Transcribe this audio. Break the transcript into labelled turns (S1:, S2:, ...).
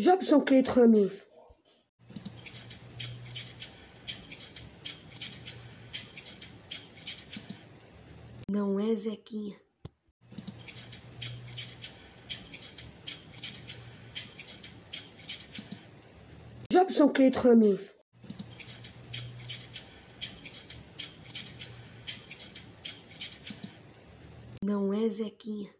S1: Jobson Cleitronos. Não é Zequinha. Jobson Cleitronos. Não é Zequinha.